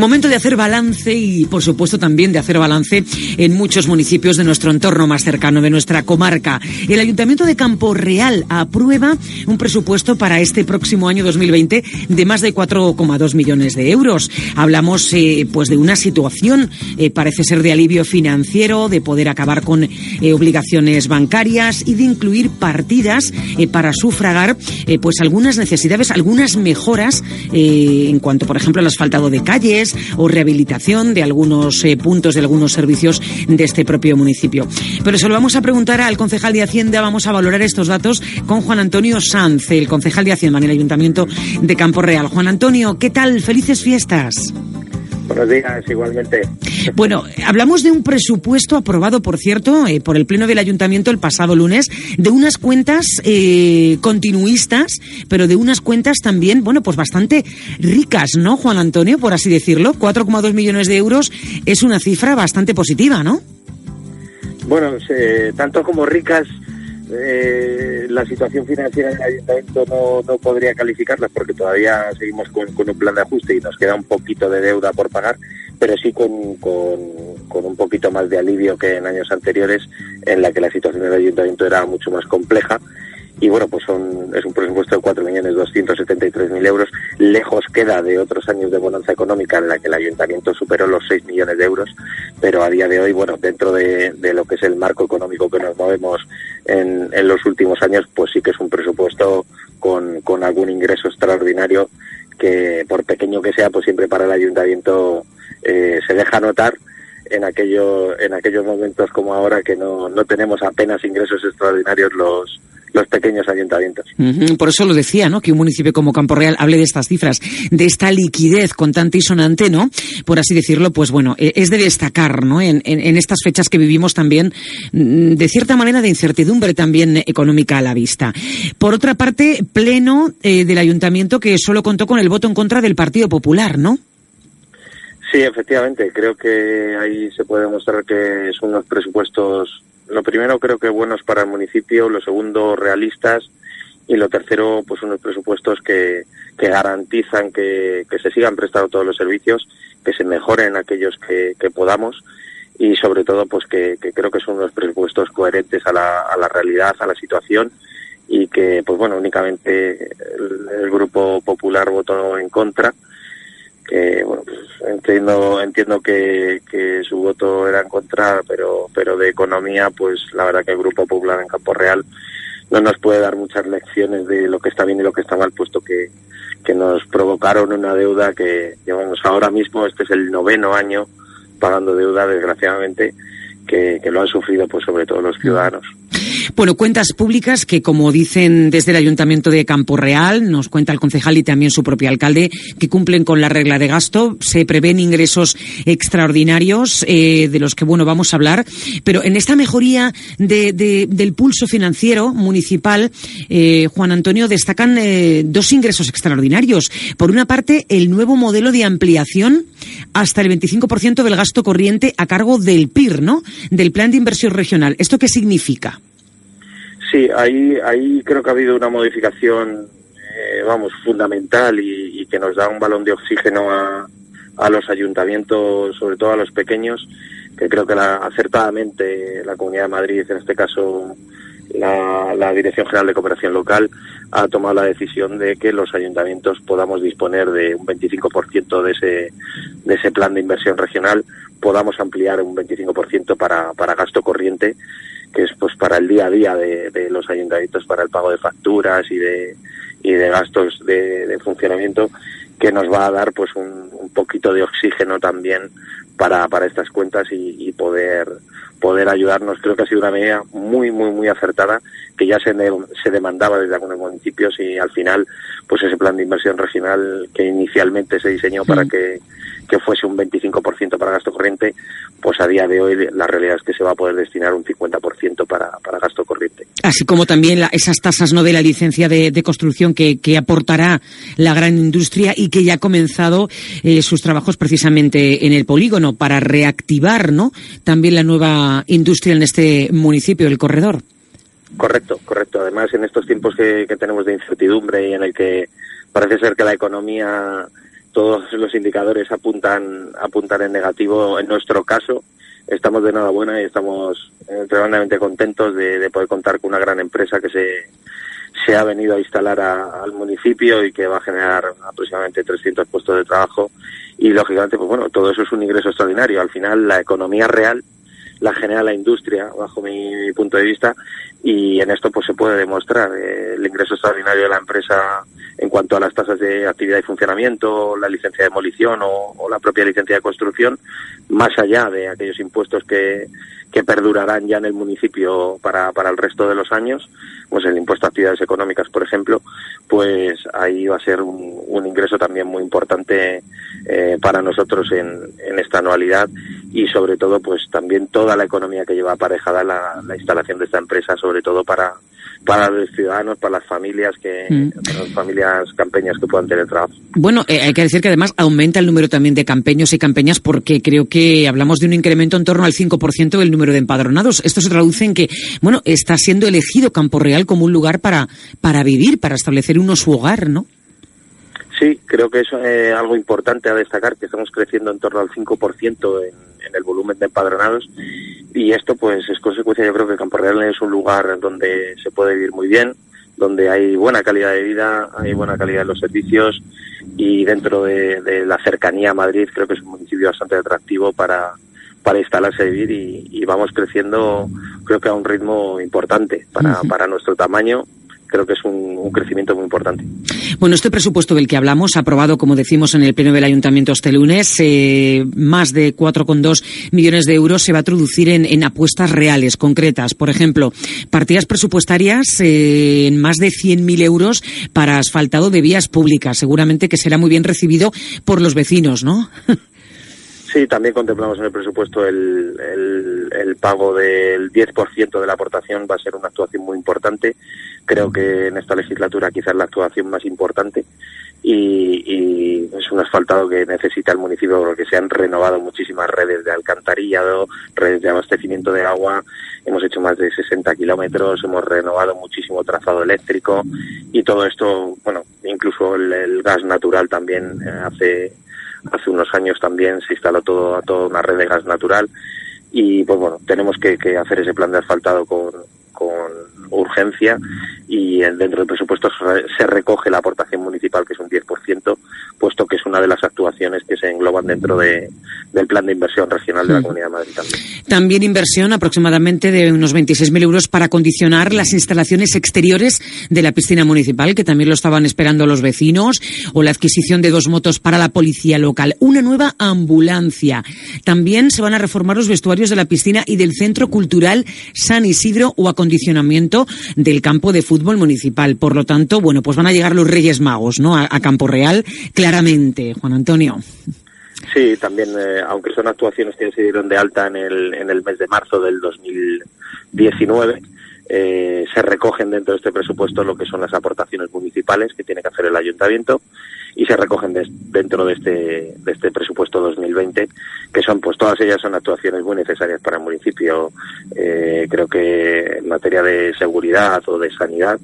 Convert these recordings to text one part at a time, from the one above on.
Momento de hacer balance y, por supuesto, también de hacer balance en muchos municipios de nuestro entorno más cercano, de nuestra comarca. El Ayuntamiento de Campo Real aprueba un presupuesto para este próximo año 2020 de más de 4,2 millones de euros. Hablamos, eh, pues, de una situación, eh, parece ser de alivio financiero, de poder acabar con eh, obligaciones bancarias y de incluir partidas para sufragar, pues, algunas necesidades, algunas mejoras en cuanto, por ejemplo, al asfaltado de calles o rehabilitación de algunos eh, puntos de algunos servicios de este propio municipio. Pero se lo vamos a preguntar al concejal de Hacienda, vamos a valorar estos datos con Juan Antonio Sanz, el concejal de Hacienda en el Ayuntamiento de Campo Real. Juan Antonio, ¿qué tal? Felices fiestas. Buenos días, igualmente. Bueno, hablamos de un presupuesto aprobado, por cierto, eh, por el Pleno del Ayuntamiento el pasado lunes, de unas cuentas eh, continuistas, pero de unas cuentas también, bueno, pues bastante ricas, ¿no, Juan Antonio, por así decirlo? 4,2 millones de euros es una cifra bastante positiva, ¿no? Bueno, se- tanto como ricas, eh, la situación financiera del ayuntamiento no, podría calificarlas porque todavía seguimos con, con un plan de ajuste y nos queda un poquito de deuda por pagar, pero sí con, con, con un poquito más de alivio que en años anteriores en la que la situación del ayuntamiento era mucho más compleja. Y bueno, pues son, es un presupuesto de 4.273.000 euros. Lejos queda de otros años de bonanza económica en la que el ayuntamiento superó los 6 millones de euros. Pero a día de hoy, bueno, dentro de, lo que es el marco económico que nos movemos en, en los últimos años, pues sí que es un presupuesto con, con algún ingreso extraordinario que, por pequeño que sea, pues siempre para el ayuntamiento eh, se deja notar en aquello, en aquellos momentos como ahora que no, no tenemos apenas ingresos extraordinarios los, los pequeños ayuntamientos. Por eso lo decía, ¿no? Que un municipio como Campo Real hable de estas cifras, de esta liquidez contante y sonante, ¿no? Por así decirlo, pues bueno, eh, es de destacar, ¿no? En estas fechas que vivimos también, mm, de cierta manera, de incertidumbre también económica a la vista. Por otra parte, pleno eh, del ayuntamiento que solo contó con el voto en contra del Partido Popular, ¿no? Sí, efectivamente, creo que ahí se puede demostrar que son unos presupuestos, lo primero creo que buenos para el municipio, lo segundo realistas y lo tercero pues unos presupuestos que, que garantizan que, que se sigan prestando todos los servicios, que se mejoren aquellos que, que podamos y sobre todo pues que, que creo que son unos presupuestos coherentes a la, a la realidad, a la situación y que pues bueno únicamente el, el grupo popular votó en contra que bueno pues entiendo entiendo que, que su voto era en contra pero pero de economía pues la verdad que el grupo popular en Campo Real no nos puede dar muchas lecciones de lo que está bien y lo que está mal puesto que que nos provocaron una deuda que llevamos ahora mismo este es el noveno año pagando deuda desgraciadamente que, que lo han sufrido pues sobre todo los ciudadanos Bueno, cuentas públicas que, como dicen desde el Ayuntamiento de Campo Real, nos cuenta el concejal y también su propio alcalde, que cumplen con la regla de gasto. Se prevén ingresos extraordinarios, eh, de los que, bueno, vamos a hablar. Pero en esta mejoría de- de- del pulso financiero municipal, eh, Juan Antonio, destacan eh, dos ingresos extraordinarios. Por una parte, el nuevo modelo de ampliación hasta el 25% del gasto corriente a cargo del PIR, ¿no? Del Plan de Inversión Regional. ¿Esto qué significa? Sí, ahí, ahí creo que ha habido una modificación, eh, vamos, fundamental y, y que nos da un balón de oxígeno a, a los ayuntamientos, sobre todo a los pequeños, que creo que la, acertadamente la Comunidad de Madrid, en este caso la, la Dirección General de Cooperación Local, ha tomado la decisión de que los ayuntamientos podamos disponer de un 25% de ese, de ese plan de inversión regional, podamos ampliar un 25% para, para gasto corriente que es pues para el día a día de, de los ayuntamientos para el pago de facturas y de y de gastos de, de funcionamiento que nos va a dar pues un, un poquito de oxígeno también para, para estas cuentas y, y poder poder ayudarnos. Creo que ha sido una medida muy muy muy acertada que ya se, de- se demandaba desde algunos municipios y al final pues ese plan de inversión regional que inicialmente se diseñó para que que fuese un 25% para gasto corriente, pues a día de hoy la realidad es que se va a poder destinar un 50% para, para gasto corriente. Así como también esas tasas no de la licencia de, construcción que, aportará la gran industria y que ya ha comenzado eh, sus trabajos precisamente en el polígono para reactivar ¿no? también la nueva industria en este municipio, el corredor. Correcto, correcto. Además, en estos tiempos que, que tenemos de incertidumbre y en el que parece ser que la economía todos los indicadores apuntan, apuntan en negativo. En nuestro caso, estamos de enhorabuena y estamos tremendamente contentos de, poder contar con una gran empresa que se, se ha venido a instalar al municipio y que va a generar aproximadamente 300 puestos de trabajo. Y lógicamente, pues bueno, todo eso es un ingreso extraordinario. Al final, la economía real la genera la industria, bajo mi, punto de vista, y en esto pues se puede demostrar eh, el ingreso extraordinario de la empresa en cuanto a las tasas de actividad y funcionamiento, la licencia de demolición o, la propia licencia de construcción, más allá de aquellos impuestos que, que perdurarán ya en el municipio para, para el resto de los años, pues el impuesto a actividades económicas, por ejemplo, pues ahí va a ser un, un ingreso también muy importante eh, para nosotros en, en esta anualidad y sobre todo pues también toda la economía que lleva aparejada la, la instalación de esta empresa, sobre todo para, para los ciudadanos, para las familias que, mm. para las familias campeñas que puedan tener trabajo. Bueno, eh, hay que decir que además aumenta el número también de campeños y campeñas porque creo que hablamos de un incremento en torno al 5% del número de empadronados. Esto se traduce en que, bueno, está siendo elegido Campo Real como un lugar para, para vivir, para establecer uno su hogar, ¿no? Sí, creo que es eh, algo importante a destacar, que estamos creciendo en torno al 5% en, en el volumen de empadronados y esto pues es consecuencia, yo creo que Campo Real es un lugar donde se puede vivir muy bien, donde hay buena calidad de vida, hay buena calidad de los servicios y dentro de, la cercanía a Madrid creo que es un municipio bastante atractivo para, para instalarse y vivir y, vamos creciendo creo que a un ritmo importante para, para nuestro tamaño creo que es un, crecimiento muy importante. Bueno, este presupuesto del que hablamos, aprobado, como decimos, en el Pleno del Ayuntamiento este lunes, eh, más de 4,2 millones de euros se va a traducir en, apuestas reales, concretas. Por ejemplo, partidas presupuestarias eh, en más de 100.000 euros para asfaltado de vías públicas. Seguramente que será muy bien recibido por los vecinos, ¿no? Sí, también contemplamos en el presupuesto el, el, pago del 10% de la aportación, va a ser una actuación muy importante. Creo que en esta legislatura quizás la actuación más importante. Y, es un asfaltado que necesita el municipio porque se han renovado muchísimas redes de alcantarillado, redes de abastecimiento de agua, hemos hecho más de 60 kilómetros, hemos renovado muchísimo trazado eléctrico y todo esto, bueno, incluso el, gas natural también eh, hace Hace unos años también se instaló todo, toda una red de gas natural y pues bueno, tenemos que, que hacer ese plan de asfaltado con, con urgencia y dentro del presupuesto se recoge la aportación municipal, que es un 10%, puesto que es una de las actuaciones que se engloban dentro de, del plan de inversión regional de la Comunidad de Madrid también. También inversión aproximadamente de unos 26.000 euros para acondicionar las instalaciones exteriores de la piscina municipal, que también lo estaban esperando los vecinos, o la adquisición de dos motos para la policía local. Una nueva ambulancia. También se van a reformar los vestuarios de la piscina y del Centro Cultural San Isidro o acondicionamiento del campo de fútbol municipal. Por lo tanto, bueno, pues van a llegar los Reyes Magos, ¿no? A, Campo Real, claramente, Juan Antonio. Sí, también, eh, aunque son actuaciones que se dieron de alta en el, en el mes de marzo del 2019, eh, se recogen dentro de este presupuesto lo que son las aportaciones municipales que tiene que hacer el ayuntamiento y se recogen dentro de este, de este presupuesto 2020, que son, pues todas ellas son actuaciones muy necesarias para el municipio. Eh, creo que en materia de seguridad o de sanidad,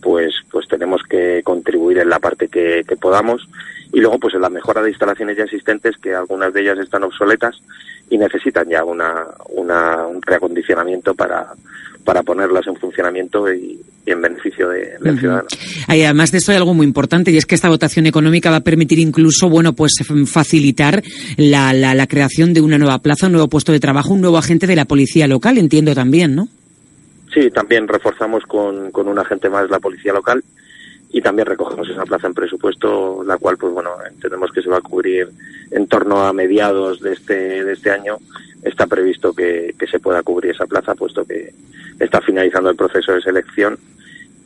pues, pues tenemos que contribuir en la parte que, que podamos y luego pues en la mejora de instalaciones ya existentes que algunas de ellas están obsoletas y necesitan ya una, una un reacondicionamiento para, para ponerlas en funcionamiento y, en beneficio de, del ciudadano. además de esto hay algo muy importante y es que esta dotación económica va a permitir incluso, bueno, pues facilitar la, la, la creación de una nueva plaza, un nuevo puesto de trabajo, un nuevo agente de la policía local, entiendo también, ¿no? Sí, también reforzamos con, con un agente más la policía local y también recogemos esa plaza en presupuesto, la cual, pues bueno, entendemos que se va a cubrir en torno a mediados de este, de este año. Está previsto que, que se pueda cubrir esa plaza, puesto que está finalizando el proceso de selección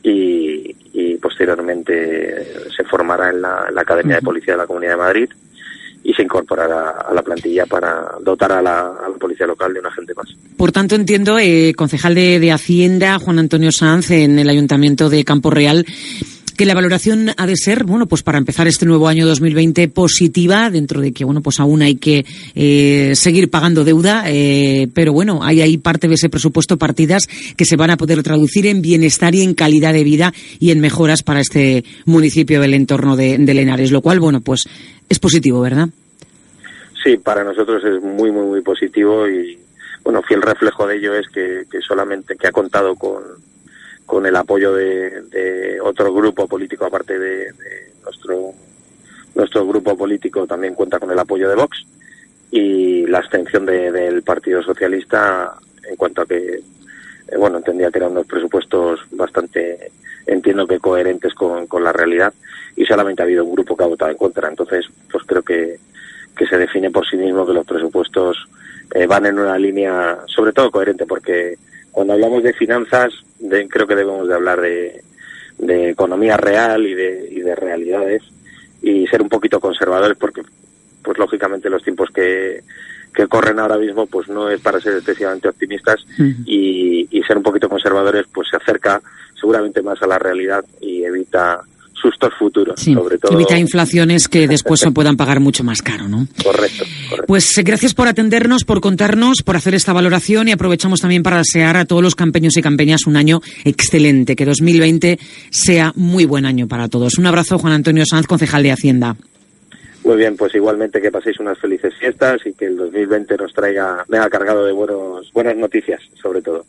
y, y posteriormente se formará en la, Academia de Policía de la Comunidad de Madrid y se incorporará a la plantilla para dotar a la, a la policía local de un agente más. Por tanto, entiendo, eh, concejal de, de Hacienda, Juan Antonio Sanz, en el Ayuntamiento de Campo Real, que la valoración ha de ser, bueno, pues para empezar este nuevo año 2020 positiva, dentro de que, bueno, pues aún hay que eh, seguir pagando deuda, eh, pero bueno, hay ahí parte de ese presupuesto, partidas que se van a poder traducir en bienestar y en calidad de vida y en mejoras para este municipio del entorno de, de Lenares, lo cual, bueno, pues es positivo, ¿verdad? Sí, para nosotros es muy, muy, muy positivo y, bueno, fiel reflejo de ello es que, que solamente que ha contado con, con el apoyo de, de otro grupo político aparte de, de, nuestro nuestro grupo político también cuenta con el apoyo de Vox y la abstención de, del Partido Socialista en cuanto a que eh, bueno entendía que eran unos presupuestos bastante entiendo que coherentes con, con la realidad y solamente ha habido un grupo que ha votado en contra. Entonces pues creo que que se define por sí mismo que los presupuestos eh, van en una línea sobre todo coherente porque cuando hablamos de finanzas, de, creo que debemos de hablar de, de economía real y de, y de, realidades y ser un poquito conservadores porque, pues lógicamente los tiempos que, que corren ahora mismo, pues no es para ser excesivamente optimistas uh -huh. y, y ser un poquito conservadores, pues se acerca seguramente más a la realidad y evita sustos futuros, sí, sobre todo. Evita inflaciones que después se puedan pagar mucho más caro, ¿no? Correcto, correcto. Pues eh, gracias por atendernos, por contarnos, por hacer esta valoración y aprovechamos también para desear a todos los campeños y campeñas un año excelente, que 2020 sea muy buen año para todos. Un abrazo, Juan Antonio Sanz, concejal de Hacienda. Muy bien, pues igualmente que paséis unas felices fiestas y que el 2020 nos traiga, venga cargado de buenos, buenas noticias, sobre todo.